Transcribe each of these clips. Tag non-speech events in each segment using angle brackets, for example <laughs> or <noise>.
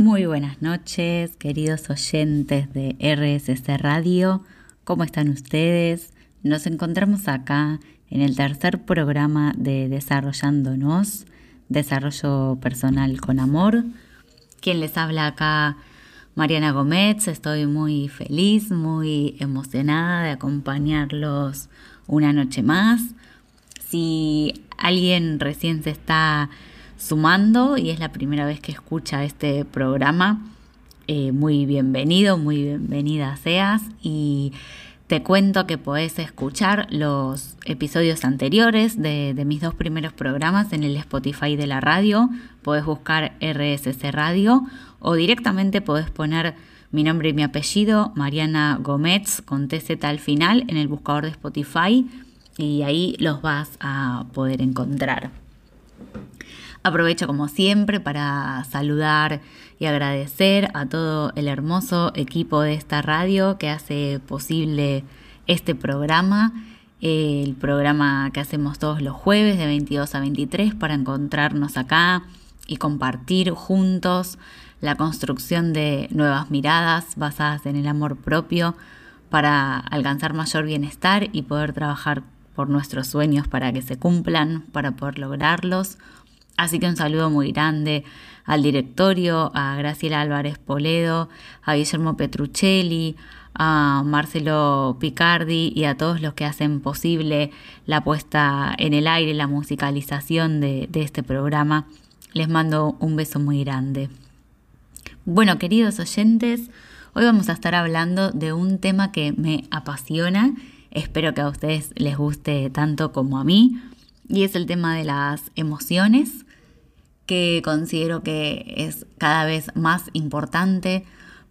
Muy buenas noches, queridos oyentes de RSC Radio. ¿Cómo están ustedes? Nos encontramos acá en el tercer programa de Desarrollándonos, Desarrollo Personal con Amor. Quien les habla acá, Mariana Gómez. Estoy muy feliz, muy emocionada de acompañarlos una noche más. Si alguien recién se está sumando y es la primera vez que escucha este programa, eh, muy bienvenido, muy bienvenida seas y te cuento que podés escuchar los episodios anteriores de, de, mis dos primeros programas en el Spotify de la radio. Podés buscar RSC Radio o directamente podés poner mi nombre y mi apellido, Mariana Gómez, con TZ al final, en el buscador de Spotify y ahí los vas a poder encontrar. Aprovecho como siempre para saludar y agradecer a todo el hermoso equipo de esta radio que hace posible este programa, el programa que hacemos todos los jueves de 22 a 23 para encontrarnos acá y compartir juntos la construcción de nuevas miradas basadas en el amor propio para alcanzar mayor bienestar y poder trabajar por nuestros sueños para que se cumplan, para poder lograrlos Así que un saludo muy grande al directorio, a Graciela Álvarez Poledo, a Guillermo Petruccelli, a Marcelo Picardi y a todos los que hacen posible la puesta en el aire, la musicalización de, de este programa. Les mando un beso muy grande. Bueno, queridos oyentes, hoy vamos a estar hablando de un tema que me apasiona, espero que a ustedes les guste tanto como a mí, y es el tema de las emociones que considero que es cada vez más importante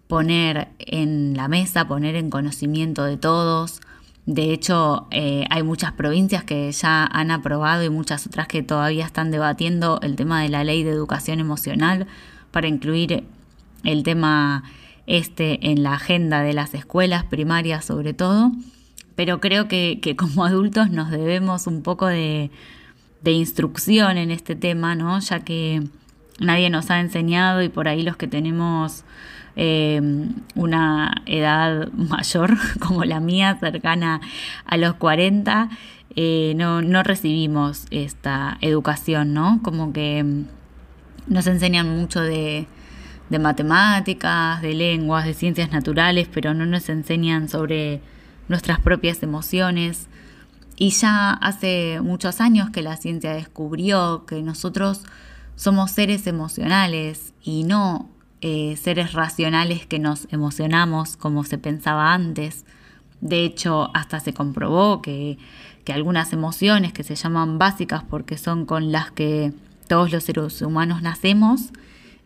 poner en la mesa, poner en conocimiento de todos. De hecho, eh, hay muchas provincias que ya han aprobado y muchas otras que todavía están debatiendo el tema de la ley de educación emocional para incluir el tema este en la agenda de las escuelas primarias sobre todo. Pero creo que, que como adultos nos debemos un poco de, de instrucción en este tema, ¿no? Ya que nadie nos ha enseñado y por ahí los que tenemos eh, una edad mayor <laughs> como la mía, cercana a los 40, eh, no, no recibimos esta educación, ¿no? Como que nos enseñan mucho de, de matemáticas, de lenguas, de ciencias naturales, pero no nos enseñan sobre nuestras propias emociones, y ya hace muchos años que la ciencia descubrió que nosotros somos seres emocionales y no eh, seres racionales que nos emocionamos como se pensaba antes. De hecho, hasta se comprobó que, algunas emociones que se llaman básicas porque son con las que todos los seres humanos nacemos,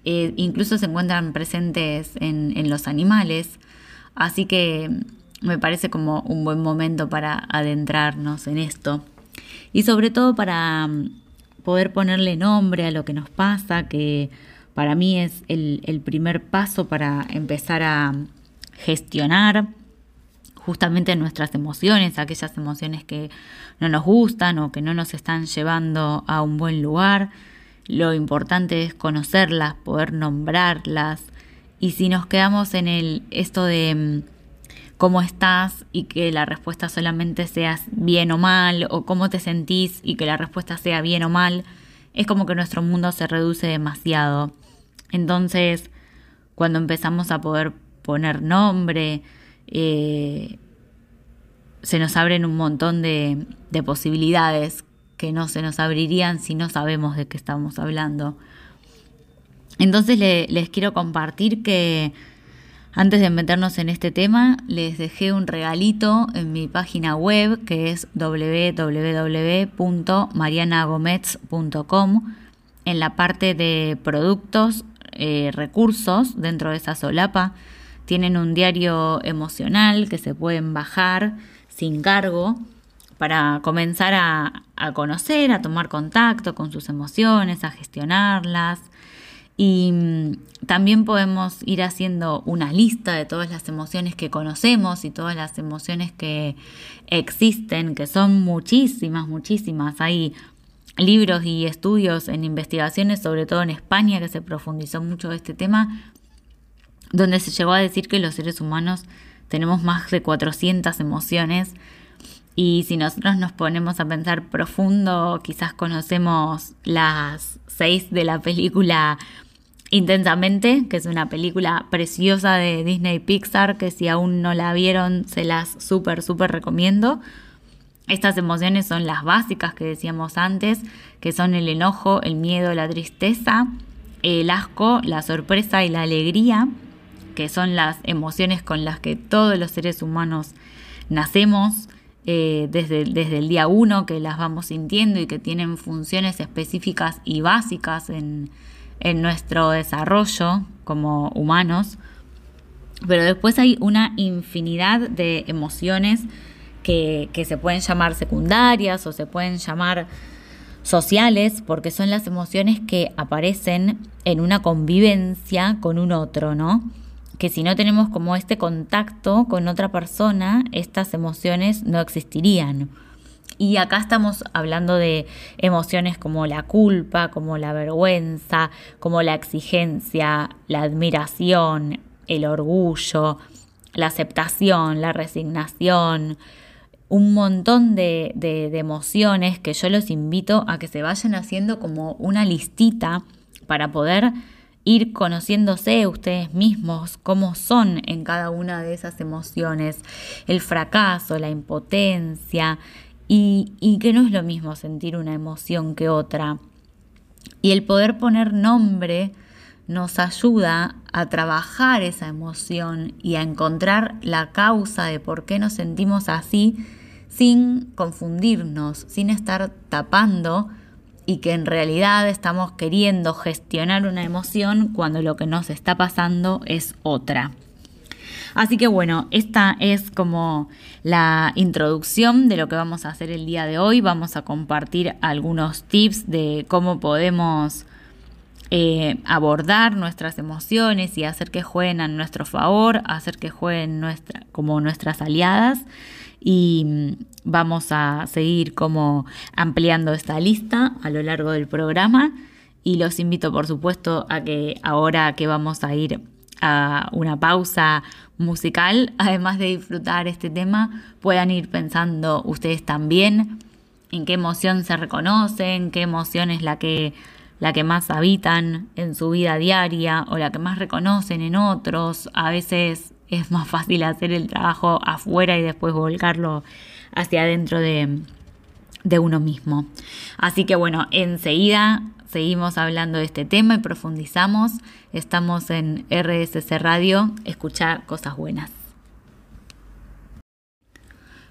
eh, incluso se encuentran presentes en, en los animales. Así que me parece como un buen momento para adentrarnos en esto. Y sobre todo para mm, poder ponerle nombre a lo que nos pasa, que para mí es el, primer paso para empezar a gestionar justamente nuestras emociones, aquellas emociones que no nos gustan o que no nos están llevando a un buen lugar. Lo importante es conocerlas, poder nombrarlas. Y si nos quedamos en el esto de mm, cómo estás y que la respuesta solamente sea bien o mal, o cómo te sentís y que la respuesta sea bien o mal, es como que nuestro mundo se reduce demasiado. Entonces, cuando empezamos a poder poner nombre, eh, se nos abren un montón de, posibilidades que no se nos abrirían si no sabemos de qué estamos hablando. Entonces les quiero compartir que antes de meternos en este tema, les dejé un regalito en mi página web que es www.marianagomez.com. En la parte de productos, eh, recursos, dentro de esa solapa, tienen un diario emocional que se pueden bajar sin cargo para comenzar a, a conocer, a tomar contacto con sus emociones, a gestionarlas y mm, también podemos ir haciendo una lista de todas las emociones que conocemos y todas las emociones que existen, que son muchísimas, muchísimas. Hay libros y estudios en investigaciones, sobre todo en España, que se profundizó mucho este tema, donde se llegó a decir que los seres humanos tenemos más de 400 emociones y si nosotros nos ponemos a pensar profundo, quizás conocemos las seis de la película Intensamente, que es una película preciosa de Disney Pixar, que si aún no la vieron, se las súper, súper recomiendo. Estas emociones son las básicas que decíamos antes, que son el enojo, el miedo, la tristeza, el asco, la sorpresa y la alegría, que son las emociones con las que todos los seres humanos nacemos eh, desde, desde el día uno, que las vamos sintiendo y que tienen funciones específicas y básicas en, en nuestro desarrollo como humanos, pero después hay una infinidad de emociones que, que, se pueden llamar secundarias o se pueden llamar sociales, porque son las emociones que aparecen en una convivencia con un otro, ¿no? Que si no tenemos como este contacto con otra persona, estas emociones no existirían. Y acá estamos hablando de emociones como la culpa, como la vergüenza, como la exigencia, la admiración, el orgullo, la aceptación, la resignación, un montón de, de, emociones que yo los invito a que se vayan haciendo como una listita para poder ir conociéndose ustedes mismos, cómo son en cada una de esas emociones, el fracaso, la impotencia, y, que no es lo mismo sentir una emoción que otra. Y el poder poner nombre nos ayuda a trabajar esa emoción y a encontrar la causa de por qué nos sentimos así sin confundirnos, sin estar tapando y que en realidad estamos queriendo gestionar una emoción cuando lo que nos está pasando es otra. Así que bueno, esta es como la introducción de lo que vamos a hacer el día de hoy. Vamos a compartir algunos tips de cómo podemos eh, abordar nuestras emociones y hacer que jueguen a nuestro favor, hacer que jueguen nuestra, como nuestras aliadas. Y mm, vamos a seguir como ampliando esta lista a lo largo del programa. Y los invito, por supuesto, a que ahora que vamos a ir a una pausa musical, además de disfrutar este tema, puedan ir pensando ustedes también en qué emoción se reconocen, qué emoción es la que, la que más habitan en su vida diaria o la que más reconocen en otros. A veces es más fácil hacer el trabajo afuera y después volcarlo hacia adentro de, de uno mismo. Así que bueno, enseguida seguimos hablando de este tema y profundizamos. Estamos en RSC Radio, escucha cosas buenas.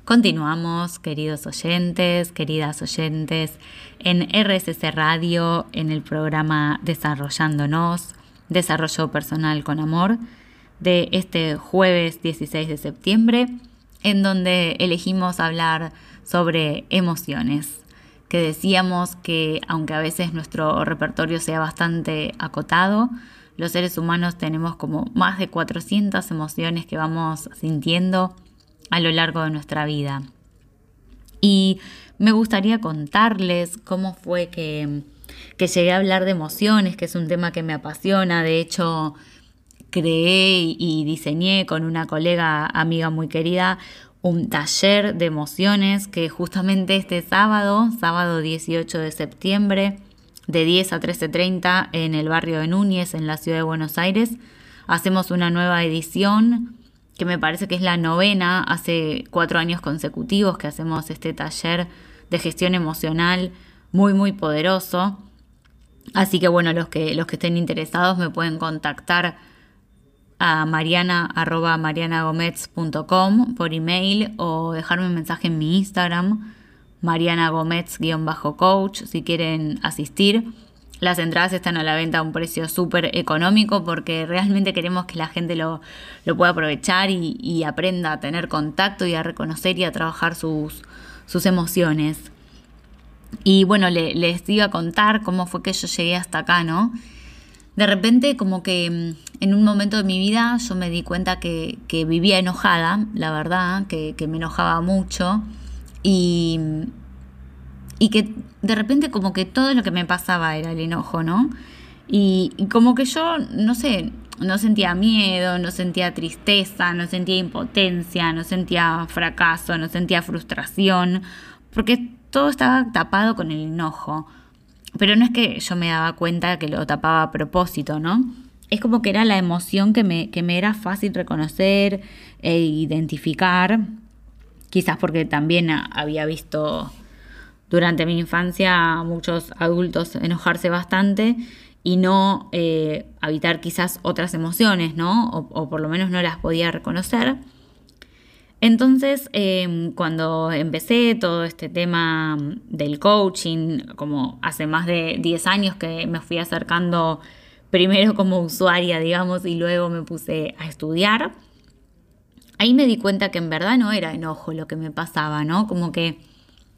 Continuamos, queridos oyentes, queridas oyentes, en RSC Radio, en el programa Desarrollándonos, Desarrollo Personal con Amor, de este jueves 16 de septiembre, en donde elegimos hablar sobre emociones que decíamos que aunque a veces nuestro repertorio sea bastante acotado, los seres humanos tenemos como más de 400 emociones que vamos sintiendo a lo largo de nuestra vida. Y me gustaría contarles cómo fue que, que llegué a hablar de emociones, que es un tema que me apasiona. De hecho, creé y diseñé con una colega amiga muy querida un taller de emociones que justamente este sábado, sábado 18 de septiembre, de 10 a 13.30 en el barrio de Núñez, en la ciudad de Buenos Aires, hacemos una nueva edición que me parece que es la novena, hace cuatro años consecutivos que hacemos este taller de gestión emocional muy, muy poderoso. Así que bueno, los que, los que estén interesados me pueden contactar a mariana por email o dejarme un mensaje en mi Instagram, Mariana Gómez-coach, si quieren asistir. Las entradas están a la venta a un precio súper económico porque realmente queremos que la gente lo, pueda aprovechar y, aprenda a tener contacto y a reconocer y a trabajar sus, sus emociones. Y bueno, les iba a contar cómo fue que yo llegué hasta acá, ¿no? De repente como que mm, en un momento de mi vida yo me di cuenta que, vivía enojada, la verdad, que, me enojaba mucho y, y que de repente como que todo lo que me pasaba era el enojo, ¿no? Y, y como que yo, no sé, no sentía miedo, no sentía tristeza, no sentía impotencia, no sentía fracaso, no sentía frustración, porque todo estaba tapado con el enojo. Pero no es que yo me daba cuenta que lo tapaba a propósito, ¿no? Es como que era la emoción que me, que me era fácil reconocer e identificar, quizás porque también había visto durante mi infancia a muchos adultos enojarse bastante y no eh, habitar quizás otras emociones, ¿no? O, por lo menos no las podía reconocer. Entonces, em, cuando empecé todo este tema del coaching, como hace más de 10 años que me fui acercando primero como usuaria, digamos, y luego me puse a estudiar, ahí me di cuenta que en verdad no era enojo lo que me pasaba, ¿no? Como que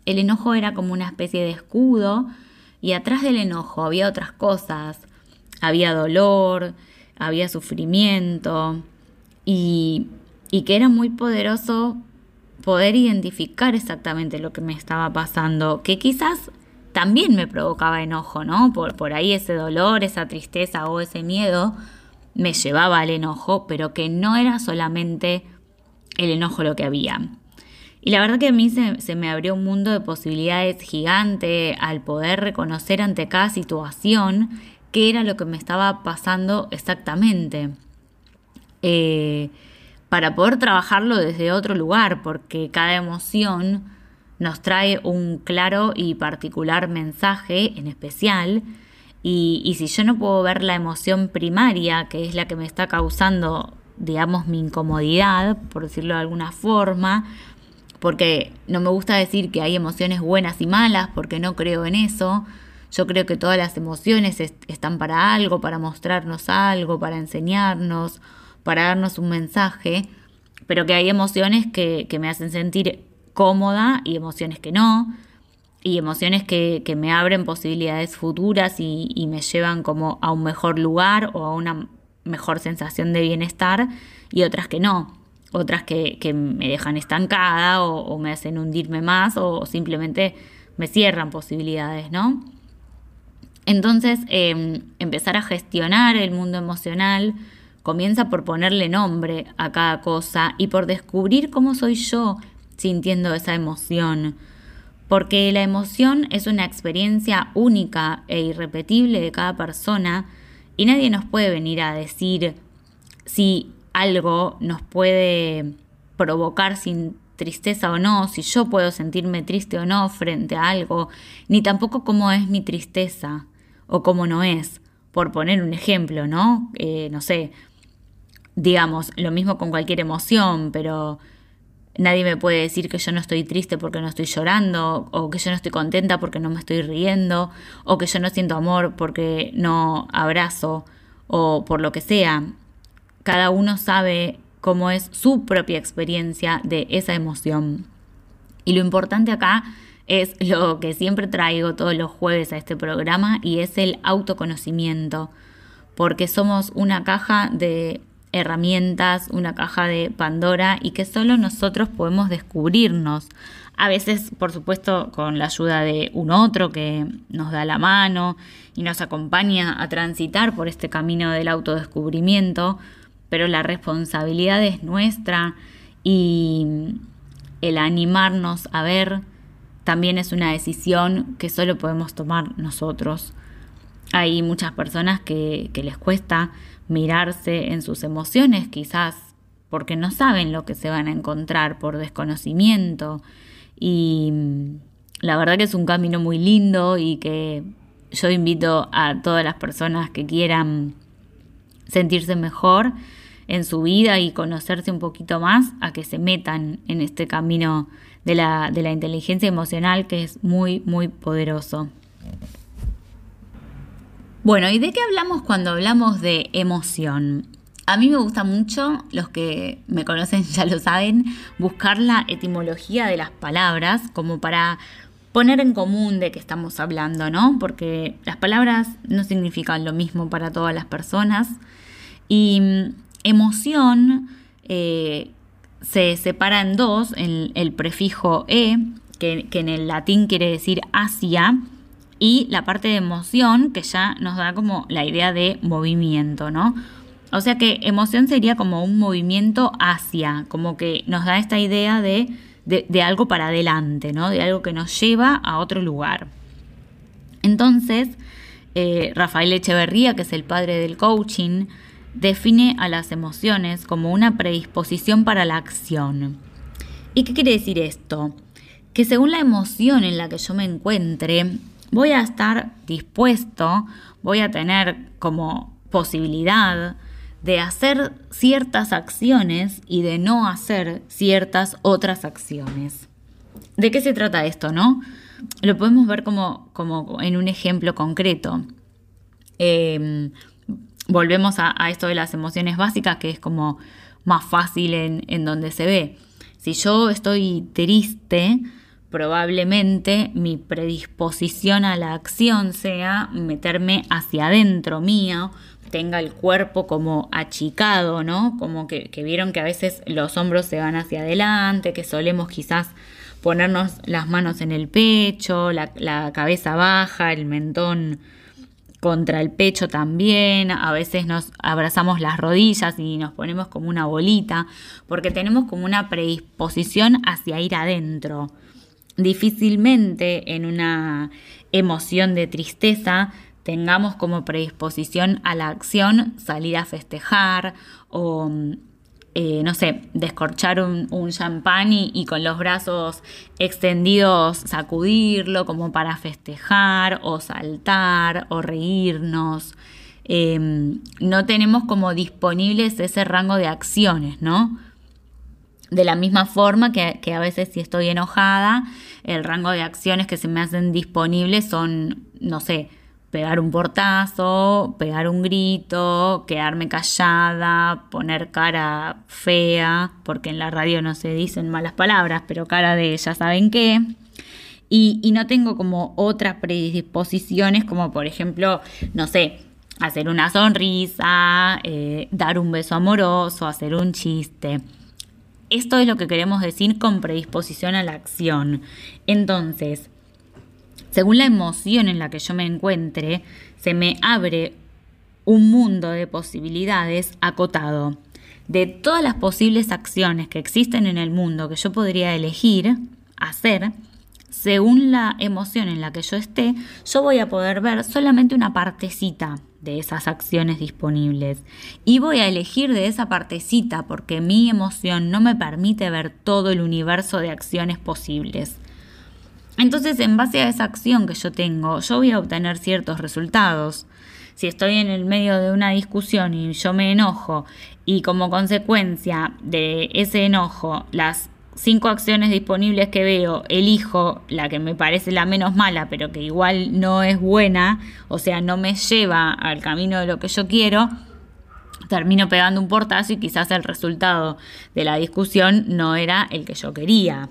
el enojo era como una especie de escudo y atrás del enojo había otras cosas, había dolor, había sufrimiento y, que era muy poderoso poder identificar exactamente lo que me estaba pasando, que quizás también me provocaba enojo, ¿no? Por, por ahí ese dolor, esa tristeza o ese miedo me llevaba al enojo, pero que no era solamente el enojo lo que había. Y la verdad que a mí se, me abrió un mundo de posibilidades gigante al poder reconocer ante cada situación qué era lo que me estaba pasando exactamente. Eh, para poder trabajarlo desde otro lugar, porque cada emoción nos trae un claro y particular mensaje en especial. Y, si yo no puedo ver la emoción primaria, que es la que me está causando, digamos, mi incomodidad, por decirlo de alguna forma, porque no me gusta decir que hay emociones buenas y malas, porque no creo en eso. Yo creo que todas las emociones están para algo, para mostrarnos algo, para enseñarnos, para darnos un mensaje, pero que hay emociones que, me hacen sentir cómoda y emociones que no, y emociones que, me abren posibilidades futuras y, y, me llevan como a un mejor lugar o a una mejor sensación de bienestar, y otras que no otras que, me dejan estancada o, me hacen hundirme más o simplemente me cierran posibilidades, ¿no? Entonces, em, empezar a gestionar el mundo emocional comienza por ponerle nombre a cada cosa y por descubrir cómo soy yo sintiendo esa emoción. Porque la emoción es una experiencia única e irrepetible de cada persona y nadie nos puede venir a decir si algo nos puede provocar sin tristeza o no, si yo puedo sentirme triste o no frente a algo, ni tampoco cómo es mi tristeza o cómo no es, por poner un ejemplo, ¿no? Eh, no sé, digamos, lo mismo con cualquier emoción, pero nadie me puede decir que yo no estoy triste porque no estoy llorando, o que yo no estoy contenta porque no me estoy riendo, o que yo no siento amor porque no abrazo, o por lo que sea cada uno sabe cómo es su propia experiencia de esa emoción. Y lo importante acá es lo que siempre traigo todos los jueves a este programa y es el autoconocimiento, porque somos una caja de herramientas, una caja de Pandora y que solo nosotros podemos descubrirnos. A veces, por supuesto, con la ayuda de un otro que nos da la mano y nos acompaña a transitar por este camino del autodescubrimiento, pero la responsabilidad es nuestra y el animarnos a ver también es una decisión que solo podemos tomar nosotros. Hay muchas personas que, les cuesta mirarse en sus emociones, quizás porque no saben lo que se van a encontrar por desconocimiento. Y la verdad que es un camino muy lindo y que yo invito a todas las personas que quieran sentirse mejor en su vida y conocerse un poquito más a que se metan en este camino de la, de la inteligencia emocional que es muy, muy poderoso. Bueno, ¿y de qué hablamos cuando hablamos de emoción? A mí me gusta mucho, los que me conocen <laughs> ya lo saben, buscar la etimología de las palabras como para poner en común de qué estamos hablando, ¿no? Porque las palabras no significan lo mismo para todas las personas. Y emoción eh, se separa en dos, en el prefijo e, que que, en el latín quiere decir hacia, y la parte de emoción, que ya nos da como la idea de movimiento, ¿no? O sea que emoción sería como un movimiento hacia, como que nos da esta idea de, de, algo para adelante, ¿no? De algo que nos lleva a otro lugar. Entonces, eh, Rafael Echeverría, que es el padre del coaching, define a las emociones como una predisposición para la acción. ¿Y qué quiere decir esto? Que según la emoción en la que yo me encuentre, voy a estar dispuesto, voy a tener como posibilidad de hacer ciertas acciones y de no hacer ciertas otras acciones. ¿De qué se trata esto, no? Lo podemos ver como, como en un ejemplo concreto. Em, volvemos a, esto de las emociones básicas, que es como más fácil en, donde se ve. Si yo estoy triste, probablemente mi predisposición a la acción sea meterme hacia adentro mío, tenga el cuerpo como achicado, ¿no? Como que, vieron que a veces los hombros se van hacia adelante, que solemos quizás ponernos las manos en el pecho, la, la cabeza baja, el mentón contra el pecho también, a veces nos abrazamos las rodillas y nos ponemos como una bolita, porque tenemos como una predisposición hacia ir adentro. Difícilmente en una emoción de tristeza tengamos como predisposición a la acción salir a festejar o eh, no sé, descorchar un, champán y, con los brazos extendidos sacudirlo como para festejar o saltar o reírnos. Em, no tenemos como disponibles ese rango de acciones, ¿no? De la misma forma que, que, a veces si estoy enojada, el rango de acciones que se me hacen disponibles son, no sé, pegar un portazo, pegar un grito, quedarme callada, poner cara fea, porque en la radio no se dicen malas palabras, pero cara de ya saben qué. Y, no tengo como otras predisposiciones, como por ejemplo, no sé, hacer una sonrisa, eh, dar un beso amoroso, hacer un chiste. Esto es lo que queremos decir con predisposición a la acción. Entonces, según la emoción en la que yo me encuentre, se me abre un mundo de posibilidades acotado. De todas las posibles acciones que existen en el mundo que yo podría elegir hacer, según la emoción en la que yo esté, yo voy a poder ver solamente una partecita de esas acciones disponibles. Y voy a elegir de esa partecita porque mi emoción no me permite ver todo el universo de acciones posibles. Entonces, en base a esa acción que yo tengo, yo voy a obtener ciertos resultados. Si estoy en el medio de una discusión y yo me enojo y como consecuencia de ese enojo, las cinco acciones disponibles que veo, elijo la que me parece la menos mala, pero que igual no es buena, o sea, no me lleva al camino de lo que yo quiero, termino pegando un portazo y quizás el resultado de la discusión no era el que yo quería.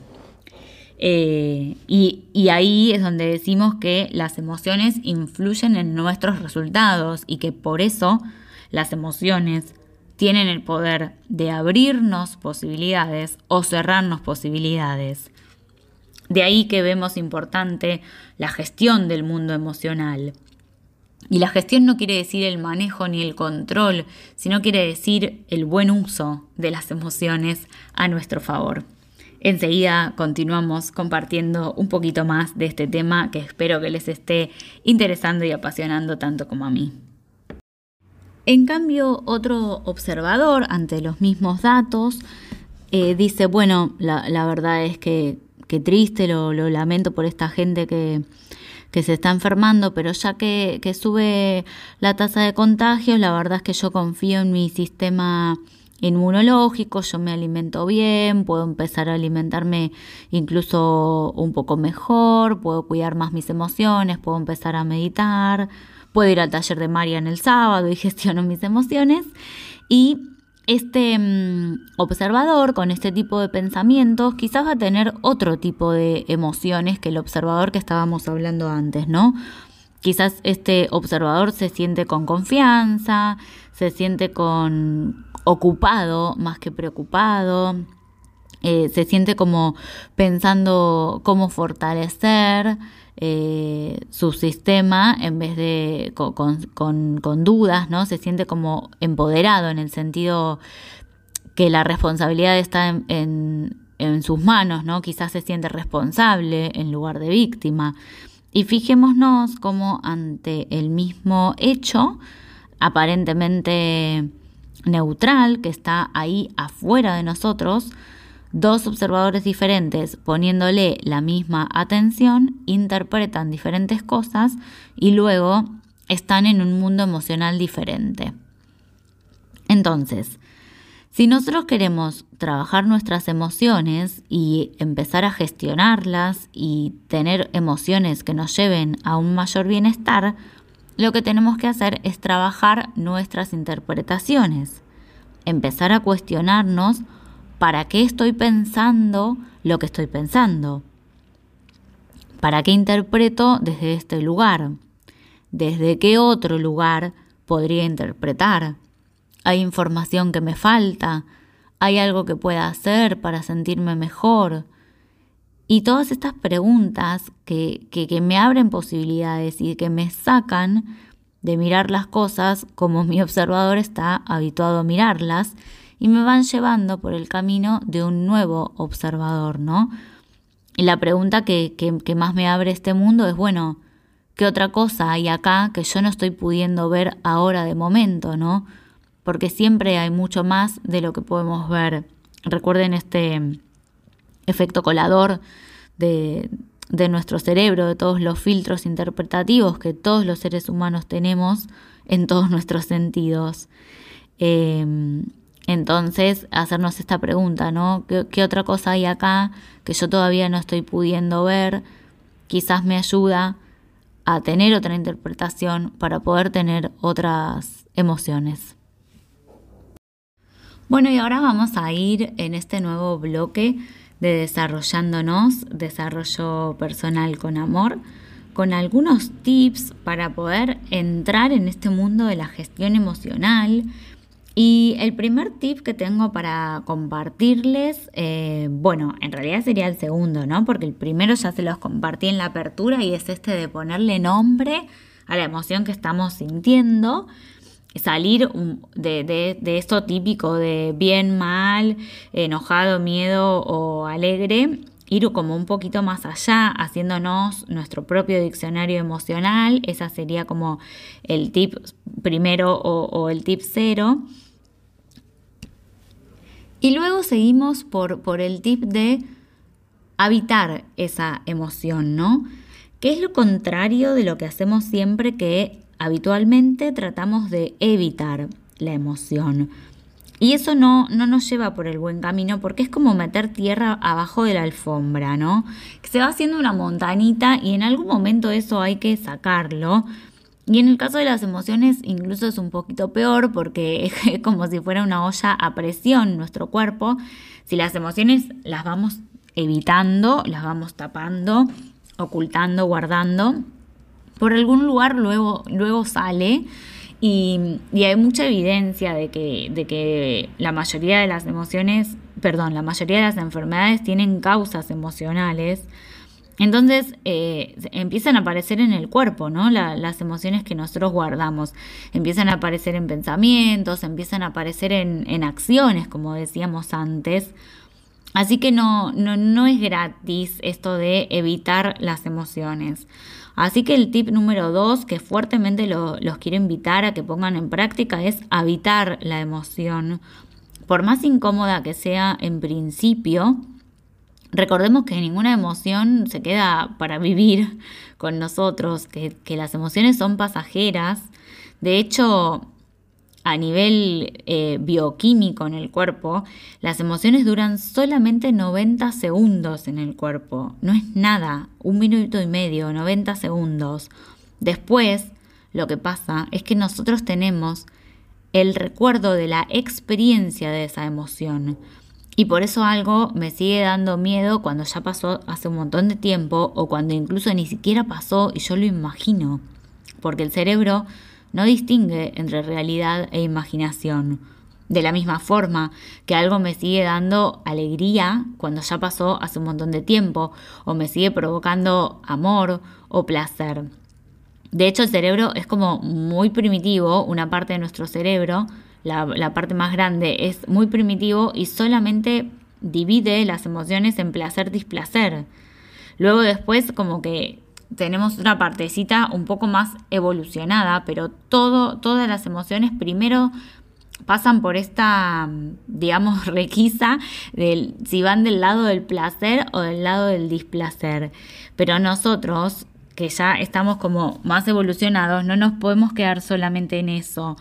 Eh, y, ahí es donde decimos que las emociones influyen en nuestros resultados y que por eso las emociones tienen el poder de abrirnos posibilidades o cerrarnos posibilidades. De ahí que vemos importante la gestión del mundo emocional. Y la gestión no quiere decir el manejo ni el control, sino quiere decir el buen uso de las emociones a nuestro favor. Enseguida continuamos compartiendo un poquito más de este tema que espero que les esté interesando y apasionando tanto como a mí. En cambio, otro observador ante los mismos datos eh, dice, bueno, la, verdad es que, triste, lo, lamento por esta gente que, se está enfermando, pero ya que, que sube la tasa de contagios, la verdad es que yo confío en mi sistema inmunológico, yo me alimento bien, puedo empezar a alimentarme incluso un poco mejor, puedo cuidar más mis emociones, puedo empezar a meditar, puedo ir al taller de María en el sábado y <laughs> gestiono mis emociones. Y este mm, observador con este tipo de pensamientos quizás va a tener otro tipo de emociones que el observador que estábamos hablando antes, ¿no? Quizás este observador se siente con confianza, se siente con ocupado más que preocupado. Eh, se siente como pensando cómo fortalecer eh, su sistema en vez de con, dudas, ¿no? Se siente como empoderado en el sentido que la responsabilidad está en, en sus manos, ¿no? Quizás se siente responsable en lugar de víctima. Y fijémonos cómo ante el mismo hecho, aparentemente neutral, que está ahí afuera de nosotros, dos observadores diferentes poniéndole la misma atención interpretan diferentes cosas y luego están en un mundo emocional diferente. Entonces, si nosotros queremos trabajar nuestras emociones y empezar a gestionarlas y tener emociones que nos lleven a un mayor bienestar, lo que tenemos que hacer es trabajar nuestras interpretaciones, empezar a cuestionarnos para qué estoy pensando lo que estoy pensando, para qué interpreto desde este lugar, desde qué otro lugar podría interpretar hay información que me falta, hay algo que pueda hacer para sentirme mejor. Y todas estas preguntas que, que, me abren posibilidades y que me sacan de mirar las cosas como mi observador está habituado a mirarlas y me van llevando por el camino de un nuevo observador, ¿no? Y la pregunta que, que más me abre este mundo es, bueno, ¿qué otra cosa hay acá que yo no estoy pudiendo ver ahora de momento, ¿no? porque siempre hay mucho más de lo que podemos ver. Recuerden este efecto colador de, nuestro cerebro, de todos los filtros interpretativos que todos los seres humanos tenemos en todos nuestros sentidos. Em, entonces, hacernos esta pregunta, ¿no? ¿Qué, ¿Qué, otra cosa hay acá que yo todavía no estoy pudiendo ver? Quizás me ayuda a tener otra interpretación para poder tener otras emociones. Bueno, y ahora vamos a ir en este nuevo bloque de desarrollándonos, desarrollo personal con amor, con algunos tips para poder entrar en este mundo de la gestión emocional. Y el primer tip que tengo para compartirles, eh, bueno, en realidad sería el segundo, ¿no? Porque el primero ya se los compartí en la apertura y es este de ponerle nombre a la emoción que estamos sintiendo salir de, de, esto típico de bien, mal, enojado, miedo o alegre, ir como un poquito más allá, haciéndonos nuestro propio diccionario emocional. Esa sería como el tip primero o, el tip cero. Y luego seguimos por, por el tip de habitar esa emoción, ¿no? Que es lo contrario de lo que hacemos siempre que habitualmente tratamos de evitar la emoción. Y eso no, no nos lleva por el buen camino porque es como meter tierra abajo de la alfombra, ¿no? Que se va haciendo una montanita y en algún momento eso hay que sacarlo. Y en el caso de las emociones incluso es un poquito peor porque <laughs> es como si fuera una olla a presión nuestro cuerpo. Si las emociones las vamos evitando, las vamos tapando, ocultando, guardando, por algún lugar luego, luego sale y, hay mucha evidencia de que, de que la mayoría de las emociones, perdón, la mayoría de las enfermedades tienen causas emocionales. Entonces eh, empiezan a aparecer en el cuerpo, ¿no? las emociones que nosotros guardamos. Empiezan a aparecer en pensamientos, empiezan a aparecer en, en acciones, como decíamos antes. Así que no, no, no es gratis esto de evitar las emociones. Así que el tip número dos que fuertemente los quiero invitar a que pongan en práctica es habitar la emoción. Por más incómoda que sea en principio, recordemos que ninguna emoción se queda para vivir con nosotros, que, las emociones son pasajeras. De hecho, a nivel eh, bioquímico en el cuerpo, las emociones duran solamente 90 segundos en el cuerpo. No es nada, un minuto y medio, 90 segundos. Después, lo que pasa es que nosotros tenemos el recuerdo de la experiencia de esa emoción. Y por eso algo me sigue dando miedo cuando ya pasó hace un montón de tiempo o cuando incluso ni siquiera pasó y yo lo imagino. Porque el cerebro no distingue entre realidad e imaginación. de la misma forma, que algo me sigue dando alegría cuando ya pasó hace un montón de tiempo, o me sigue provocando amor o placer. De hecho, el cerebro es como muy primitivo, una parte de nuestro cerebro, la, la parte más grande, es muy primitivo y solamente divide las emociones en placer-displacer. Luego después como que tenemos una partecita un poco más evolucionada, pero todo, todas las emociones primero pasan por esta, digamos, <laughs> requisa del si van del lado del placer o del lado del displacer. Pero nosotros, que ya estamos como más evolucionados, no nos podemos quedar solamente en eso.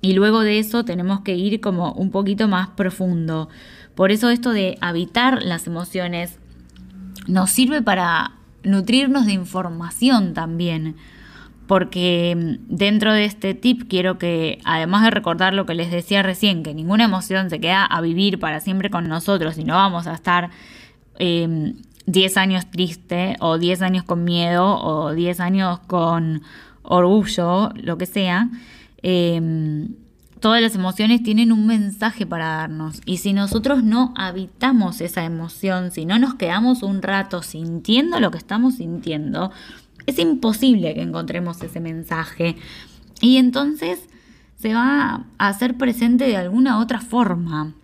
Y luego de eso tenemos que ir como un poquito más profundo. Por eso esto de habitar las emociones nos sirve para nutrirnos de información también. Porque mm, dentro de este tip quiero que, además de recordar lo que les decía recién, que ninguna emoción se queda a vivir para siempre con nosotros y no vamos a estar 10 em, años triste o 10 años con miedo o 10 años con orgullo, lo que sea, em, todas las emociones tienen un mensaje para darnos. Y si nosotros no habitamos esa emoción, si no nos quedamos un rato sintiendo lo que estamos sintiendo, es imposible que encontremos ese mensaje. Y entonces se va a hacer presente de alguna otra forma.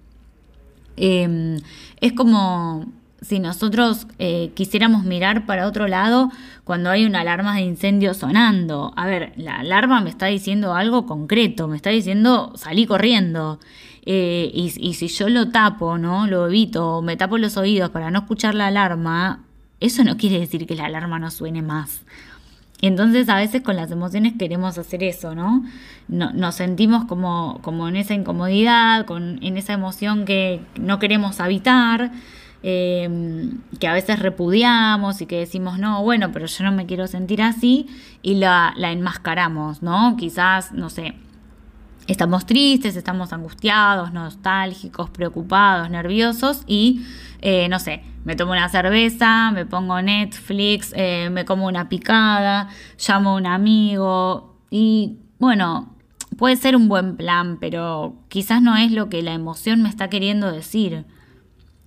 Em, es como si nosotros eh, quisiéramos mirar para otro lado cuando hay una alarma de incendio sonando. A ver, la alarma me está diciendo algo concreto, me está diciendo salí corriendo. Eh, y, y, si yo lo tapo, ¿no? Lo evito, me tapo los oídos para no escuchar la alarma, eso no quiere decir que la alarma no suene más. Entonces a veces con las emociones queremos hacer eso, ¿no? nos sentimos como, como en esa incomodidad, con, en esa emoción que no queremos habitar, em, que a veces repudiamos y que decimos, no, bueno, pero yo no me quiero sentir así, y la, la enmascaramos, ¿no? Quizás, no sé, estamos tristes, estamos angustiados, nostálgicos, preocupados, nerviosos y, eh, no sé, me tomo una cerveza, me pongo Netflix, eh, me como una picada, llamo a un amigo y bueno, puede ser un buen plan, pero quizás no es lo que la emoción me está queriendo decir.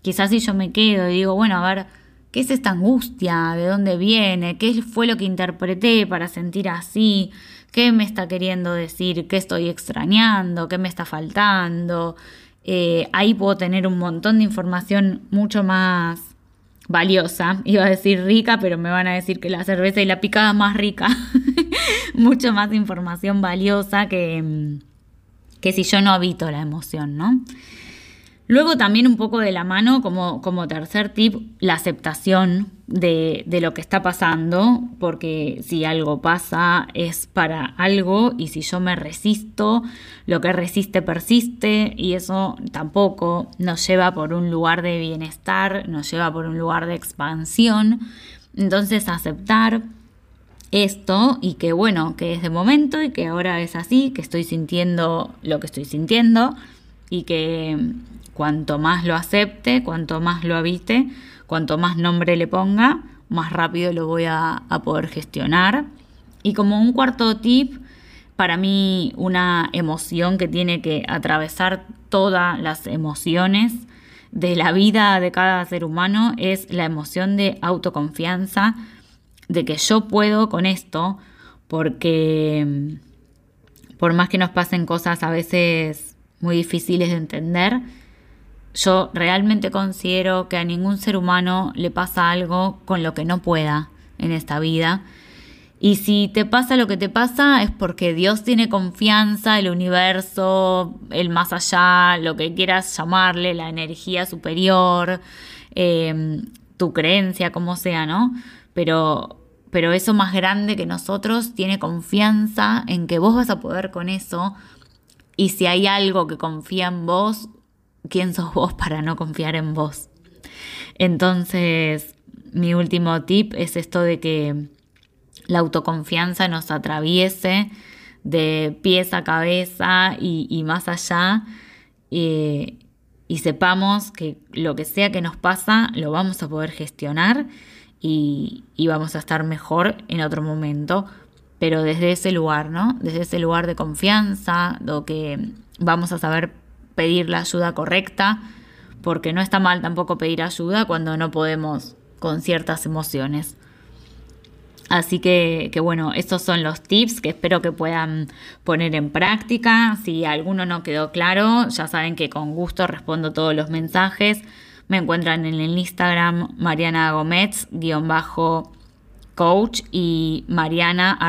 Quizás si yo me quedo y digo, bueno, a ver, ¿qué es esta angustia? ¿De dónde viene? ¿Qué fue lo que interpreté para sentir así? ¿Qué me está queriendo decir? ¿Qué estoy extrañando? ¿Qué me está faltando? Eh, ahí puedo tener un montón de información mucho más valiosa. <laughs> Iba a decir rica, pero me van a decir que la cerveza y la picada más rica. <laughs> mucho más información valiosa que, que si yo no habito la emoción, ¿no? Luego también un poco de la mano, como, como tercer tip, la aceptación de, de, lo que está pasando, porque si algo pasa es para algo y si yo me resisto, lo que resiste persiste y eso tampoco nos lleva por un lugar de bienestar, nos lleva por un lugar de expansión. Entonces aceptar esto y que bueno, que es de momento y que ahora es así, que estoy sintiendo lo que estoy sintiendo y que Cuanto más lo acepte, cuanto más lo habite, cuanto más nombre le ponga, más rápido lo voy a, poder gestionar. Y como un cuarto tip, para mí una emoción que tiene que atravesar todas las emociones de la vida de cada ser humano es la emoción de autoconfianza, de que yo puedo con esto, porque por más que nos pasen cosas a veces muy difíciles de entender, yo realmente considero que a ningún ser humano le pasa algo con lo que no pueda en esta vida. Y si te pasa lo que te pasa es porque Dios tiene confianza, el universo, el más allá, lo que quieras llamarle, la energía superior, em, tu creencia, como sea, ¿no? Pero, pero eso más grande que nosotros tiene confianza en que vos vas a poder con eso. Y si hay algo que confía en vos, quién sos vos para no confiar en vos. Entonces, mi último tip es esto de que la autoconfianza nos atraviese de pies a cabeza y, más allá y sepamos que lo que sea que nos pasa lo vamos a poder gestionar y, y vamos a estar mejor en otro momento, pero desde ese lugar, ¿no? Desde ese lugar de confianza, lo que vamos a saber pedir la ayuda correcta, porque no está mal tampoco pedir ayuda cuando no podemos con ciertas emociones. Así que, bueno, estos son los tips que espero que puedan poner en práctica. Si alguno no quedó claro, ya saben que con gusto respondo todos los mensajes. Me encuentran en el Instagram Mariana Gómez, guion bajo coach y mariana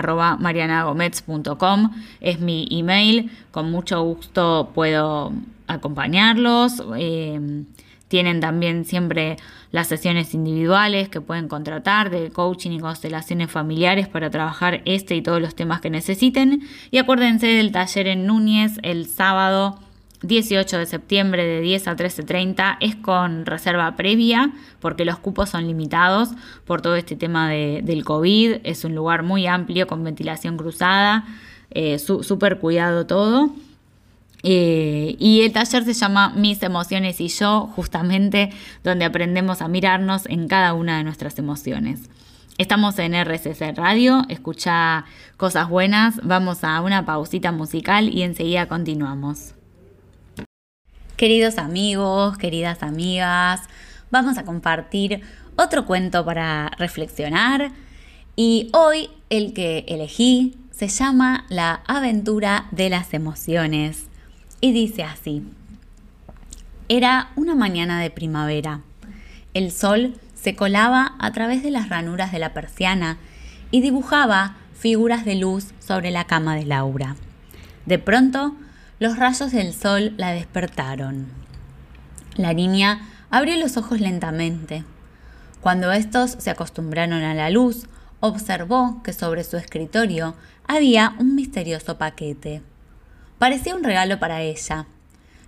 marianagomez.com es mi email. Con mucho gusto puedo acompañarlos. Eh, tienen también siempre las sesiones individuales que pueden contratar de coaching y constelaciones familiares para trabajar este y todos los temas que necesiten. Y acuérdense del taller en Núñez el sábado 18 de septiembre de 10 a 13.30 es con reserva previa porque los cupos son limitados por todo este tema del COVID. Es un lugar muy amplio con ventilación cruzada, eh, súper cuidado todo. Eh, y el taller se llama Mis emociones y yo, justamente donde aprendemos a mirarnos en cada una de nuestras emociones. Estamos en RCC Radio, escucha cosas buenas, vamos a una pausita musical y enseguida continuamos. Queridos amigos, queridas amigas, vamos a compartir otro cuento para reflexionar y hoy el que elegí se llama La aventura de las emociones y dice así. Era una mañana de primavera. El sol se colaba a través de las ranuras de la persiana y dibujaba figuras de luz sobre la cama de Laura. De pronto, los rayos del sol la despertaron. La niña abrió los ojos lentamente. Cuando estos se acostumbraron a la luz, observó que sobre su escritorio había un misterioso paquete. Parecía un regalo para ella.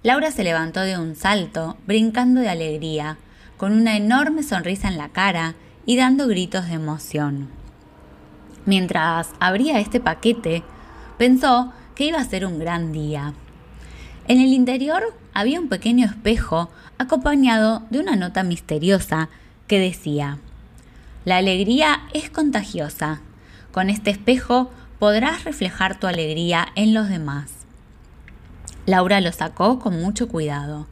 Laura se levantó de un salto, brincando de alegría, con una enorme sonrisa en la cara y dando gritos de emoción. Mientras abría este paquete, pensó que iba a ser un gran día. En el interior había un pequeño espejo acompañado de una nota misteriosa que decía, La alegría es contagiosa. Con este espejo podrás reflejar tu alegría en los demás. Laura lo sacó con mucho cuidado.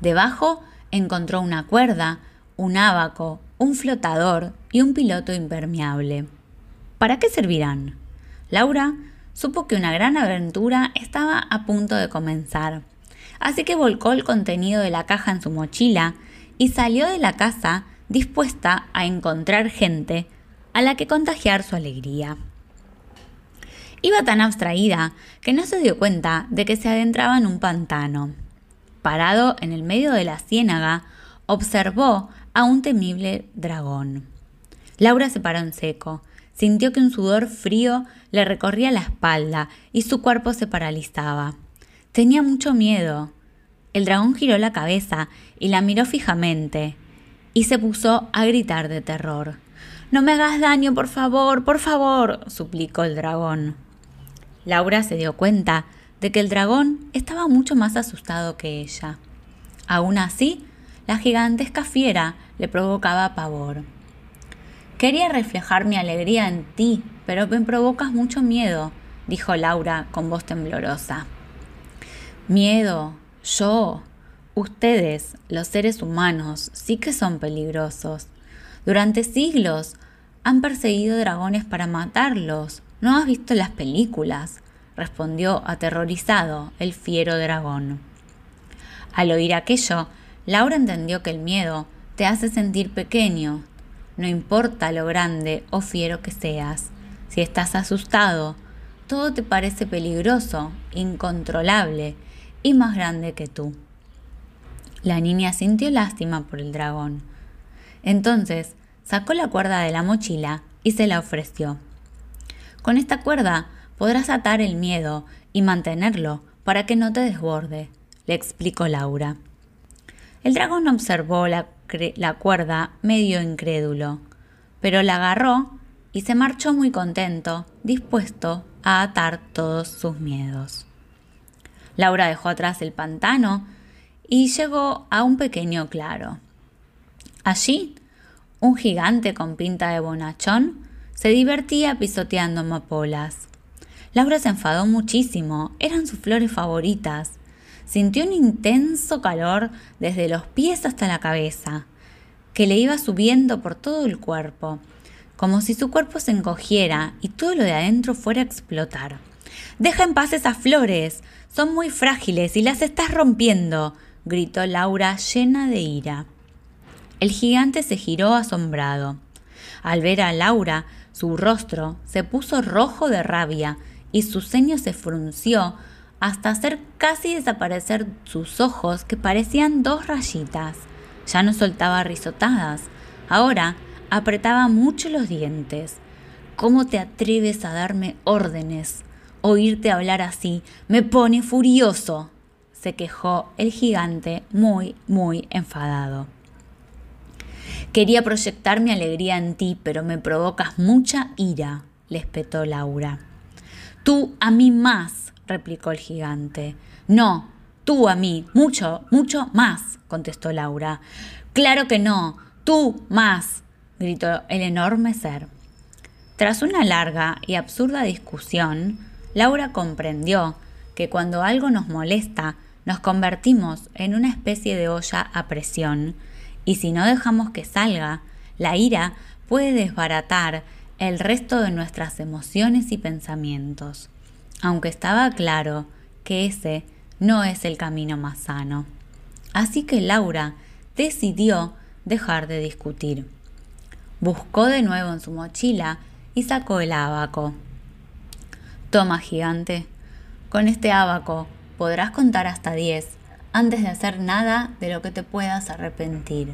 Debajo encontró una cuerda, un ábaco, un flotador y un piloto impermeable. ¿Para qué servirán? Laura supo que una gran aventura estaba a punto de comenzar, así que volcó el contenido de la caja en su mochila y salió de la casa dispuesta a encontrar gente a la que contagiar su alegría. Iba tan abstraída que no se dio cuenta de que se adentraba en un pantano. Parado en el medio de la ciénaga, observó a un temible dragón. Laura se paró en seco, sintió que un sudor frío le recorría la espalda y su cuerpo se paralizaba. Tenía mucho miedo. El dragón giró la cabeza y la miró fijamente, y se puso a gritar de terror. No me hagas daño, por favor, por favor, suplicó el dragón. Laura se dio cuenta de que el dragón estaba mucho más asustado que ella. Aún así, la gigantesca fiera le provocaba pavor. Quería reflejar mi alegría en ti, pero me provocas mucho miedo, dijo Laura con voz temblorosa. Miedo, yo, ustedes, los seres humanos, sí que son peligrosos. Durante siglos han perseguido dragones para matarlos, ¿No has visto las películas? respondió aterrorizado el fiero dragón. Al oír aquello, Laura entendió que el miedo te hace sentir pequeño. No importa lo grande o fiero que seas. Si estás asustado, todo te parece peligroso, incontrolable y más grande que tú. La niña sintió lástima por el dragón. Entonces sacó la cuerda de la mochila y se la ofreció. Con esta cuerda podrás atar el miedo y mantenerlo para que no te desborde, le explicó Laura. El dragón observó la, la cuerda medio incrédulo, pero la agarró y se marchó muy contento, dispuesto a atar todos sus miedos. Laura dejó atrás el pantano y llegó a un pequeño claro. Allí, un gigante con pinta de bonachón se divertía pisoteando amapolas. Laura se enfadó muchísimo, eran sus flores favoritas. sintió un intenso calor desde los pies hasta la cabeza, que le iba subiendo por todo el cuerpo, como si su cuerpo se encogiera y todo lo de adentro fuera a explotar. Deja en paz esas flores, son muy frágiles y las estás rompiendo, gritó Laura llena de ira. El gigante se giró asombrado. Al ver a Laura, su rostro se puso rojo de rabia y su ceño se frunció hasta hacer casi desaparecer sus ojos que parecían dos rayitas. Ya no soltaba risotadas. Ahora apretaba mucho los dientes. ¿Cómo te atreves a darme órdenes? Oírte hablar así me pone furioso, se quejó el gigante muy, muy enfadado. Quería proyectar mi alegría en ti, pero me provocas mucha ira, le espetó Laura. Tú a mí más, replicó el gigante. No, tú a mí, mucho, mucho más, contestó Laura. Claro que no, tú más, gritó el enorme ser. Tras una larga y absurda discusión, Laura comprendió que cuando algo nos molesta, nos convertimos en una especie de olla a presión, y si no dejamos que salga, la ira puede desbaratar el resto de nuestras emociones y pensamientos, aunque estaba claro que ese no es el camino más sano. Así que Laura decidió dejar de discutir. Buscó de nuevo en su mochila y sacó el abaco. Toma, gigante. Con este abaco podrás contar hasta diez antes de hacer nada de lo que te puedas arrepentir,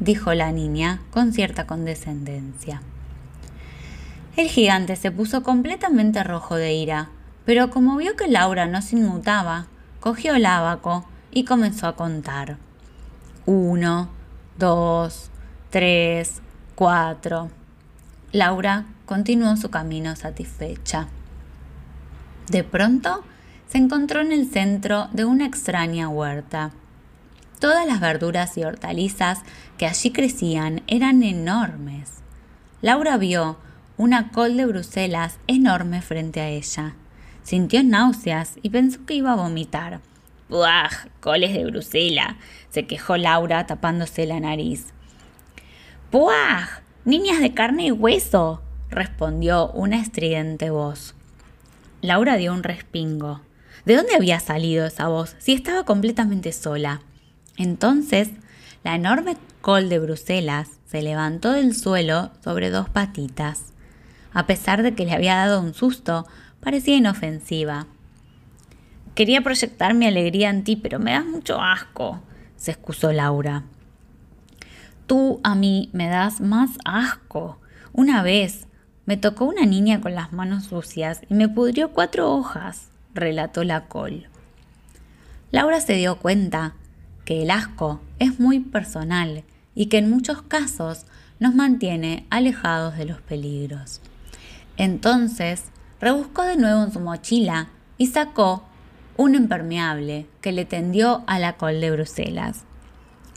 dijo la niña con cierta condescendencia. El gigante se puso completamente rojo de ira, pero como vio que Laura no se inmutaba, cogió el abaco y comenzó a contar. Uno, dos, tres, cuatro. Laura continuó su camino satisfecha. De pronto se encontró en el centro de una extraña huerta. Todas las verduras y hortalizas que allí crecían eran enormes. Laura vio una col de Bruselas enorme frente a ella. Sintió náuseas y pensó que iba a vomitar. ¡Buah! Coles de Bruselas, se quejó Laura tapándose la nariz. ¡Buah! Niñas de carne y hueso, respondió una estridente voz. Laura dio un respingo. ¿De dónde había salido esa voz si estaba completamente sola? Entonces, la enorme col de Bruselas se levantó del suelo sobre dos patitas. A pesar de que le había dado un susto, parecía inofensiva. Quería proyectar mi alegría en ti, pero me das mucho asco, se excusó Laura. Tú a mí me das más asco. Una vez me tocó una niña con las manos sucias y me pudrió cuatro hojas, relató la col. Laura se dio cuenta que el asco es muy personal y que en muchos casos nos mantiene alejados de los peligros. Entonces, rebuscó de nuevo en su mochila y sacó un impermeable que le tendió a la col de Bruselas.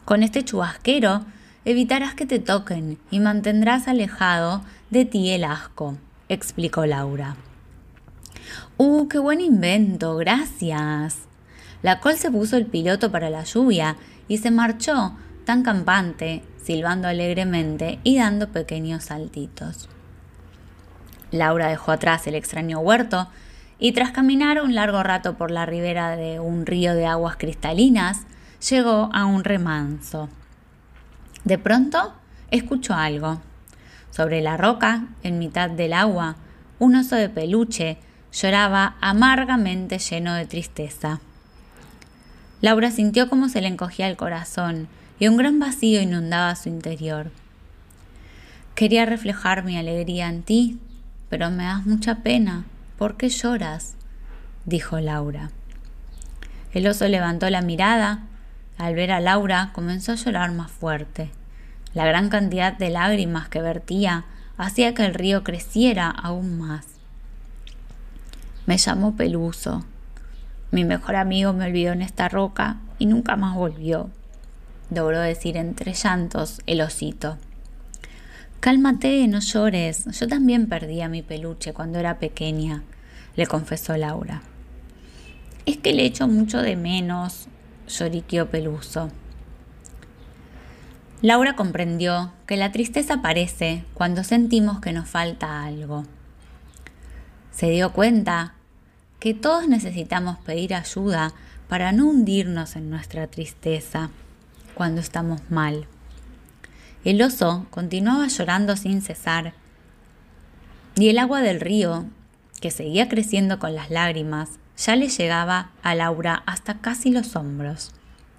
Con este chubasquero evitarás que te toquen y mantendrás alejado de ti el asco, explicó Laura. ¡Uh, qué buen invento! Gracias. La col se puso el piloto para la lluvia y se marchó, tan campante, silbando alegremente y dando pequeños saltitos. Laura dejó atrás el extraño huerto y tras caminar un largo rato por la ribera de un río de aguas cristalinas, llegó a un remanso. De pronto escuchó algo. Sobre la roca, en mitad del agua, un oso de peluche lloraba amargamente lleno de tristeza. Laura sintió cómo se le encogía el corazón y un gran vacío inundaba su interior. Quería reflejar mi alegría en ti, pero me das mucha pena. ¿Por qué lloras? dijo Laura. El oso levantó la mirada al ver a Laura, comenzó a llorar más fuerte. La gran cantidad de lágrimas que vertía hacía que el río creciera aún más. Me llamó Peluso. Mi mejor amigo me olvidó en esta roca y nunca más volvió, logró decir entre llantos el osito. Cálmate, no llores. Yo también perdí a mi peluche cuando era pequeña, le confesó Laura. Es que le echo mucho de menos, lloriqueó Peluso. Laura comprendió que la tristeza aparece cuando sentimos que nos falta algo. Se dio cuenta que todos necesitamos pedir ayuda para no hundirnos en nuestra tristeza cuando estamos mal. El oso continuaba llorando sin cesar y el agua del río, que seguía creciendo con las lágrimas, ya le llegaba a Laura hasta casi los hombros,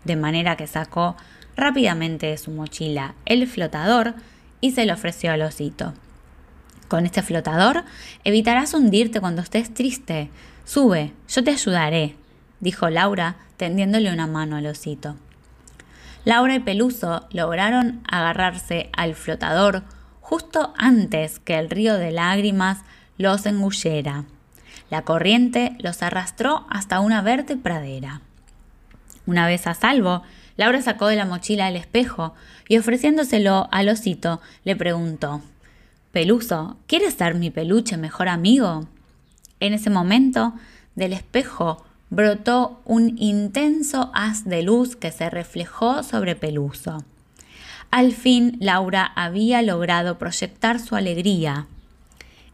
de manera que sacó rápidamente de su mochila el flotador y se lo ofreció al osito. Con este flotador evitarás hundirte cuando estés triste. Sube, yo te ayudaré, dijo Laura, tendiéndole una mano al osito. Laura y Peluso lograron agarrarse al flotador justo antes que el río de lágrimas los engullera. La corriente los arrastró hasta una verde pradera. Una vez a salvo, Laura sacó de la mochila el espejo y ofreciéndoselo al osito le preguntó Peluso, ¿quieres ser mi peluche mejor amigo? En ese momento, del espejo brotó un intenso haz de luz que se reflejó sobre Peluso. Al fin Laura había logrado proyectar su alegría.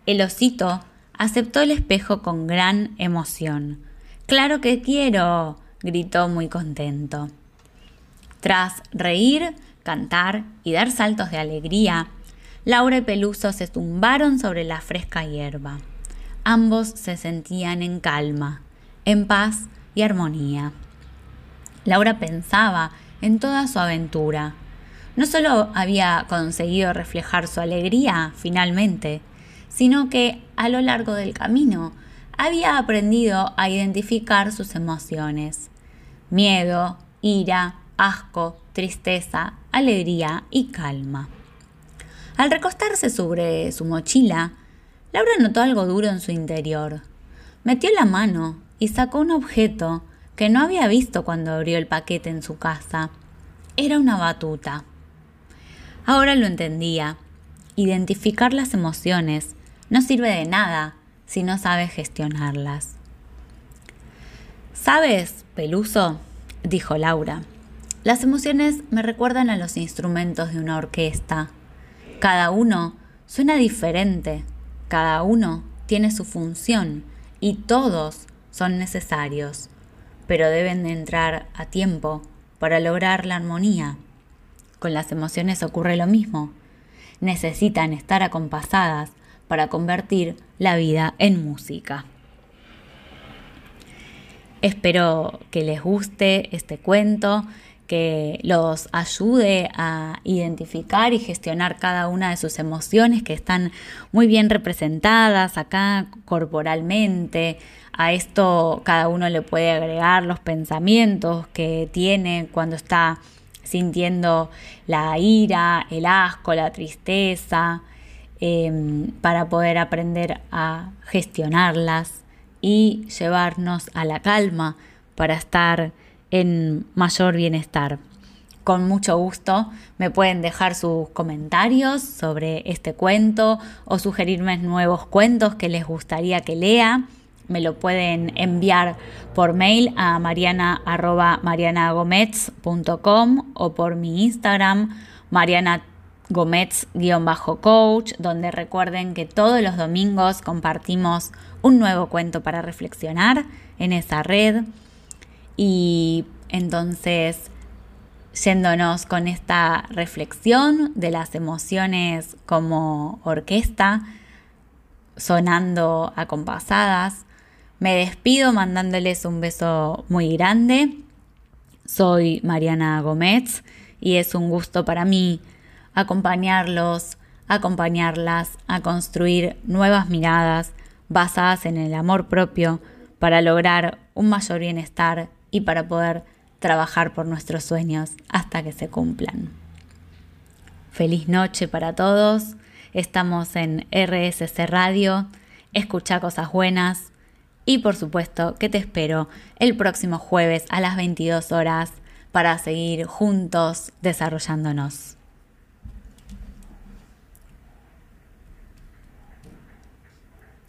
El osito aceptó el espejo con gran emoción. Claro que quiero, gritó muy contento. Tras reír, cantar y dar saltos de alegría, Laura y Peluso se tumbaron sobre la fresca hierba. Ambos se sentían en calma en paz y armonía. Laura pensaba en toda su aventura. No solo había conseguido reflejar su alegría finalmente, sino que a lo largo del camino había aprendido a identificar sus emociones. Miedo, ira, asco, tristeza, alegría y calma. Al recostarse sobre su mochila, Laura notó algo duro en su interior. Metió la mano y sacó un objeto que no había visto cuando abrió el paquete en su casa. Era una batuta. Ahora lo entendía. Identificar las emociones no sirve de nada si no sabes gestionarlas. ¿Sabes, Peluso? dijo Laura. Las emociones me recuerdan a los instrumentos de una orquesta. Cada uno suena diferente, cada uno tiene su función y todos son necesarios, pero deben de entrar a tiempo para lograr la armonía. Con las emociones ocurre lo mismo. Necesitan estar acompasadas para convertir la vida en música. Espero que les guste este cuento que los ayude a identificar y gestionar cada una de sus emociones que están muy bien representadas acá corporalmente. A esto cada uno le puede agregar los pensamientos que tiene cuando está sintiendo la ira, el asco, la tristeza, em, para poder aprender a gestionarlas y llevarnos a la calma para estar en mayor bienestar. Con mucho gusto me pueden dejar sus comentarios sobre este cuento o sugerirme nuevos cuentos que les gustaría que lea. Me lo pueden enviar por mail a mariana.marianagomez.com o por mi Instagram Mariana coach donde recuerden que todos los domingos compartimos un nuevo cuento para reflexionar en esa red. Y entonces, yéndonos con esta reflexión de las emociones como orquesta, sonando acompasadas, me despido mandándoles un beso muy grande. Soy Mariana Gómez y es un gusto para mí acompañarlos, acompañarlas a construir nuevas miradas basadas en el amor propio para lograr un mayor bienestar y para poder trabajar por nuestros sueños hasta que se cumplan. Feliz noche para todos. Estamos en RSC Radio. Escucha cosas buenas. Y por supuesto que te espero el próximo jueves a las 22 horas para seguir juntos desarrollándonos.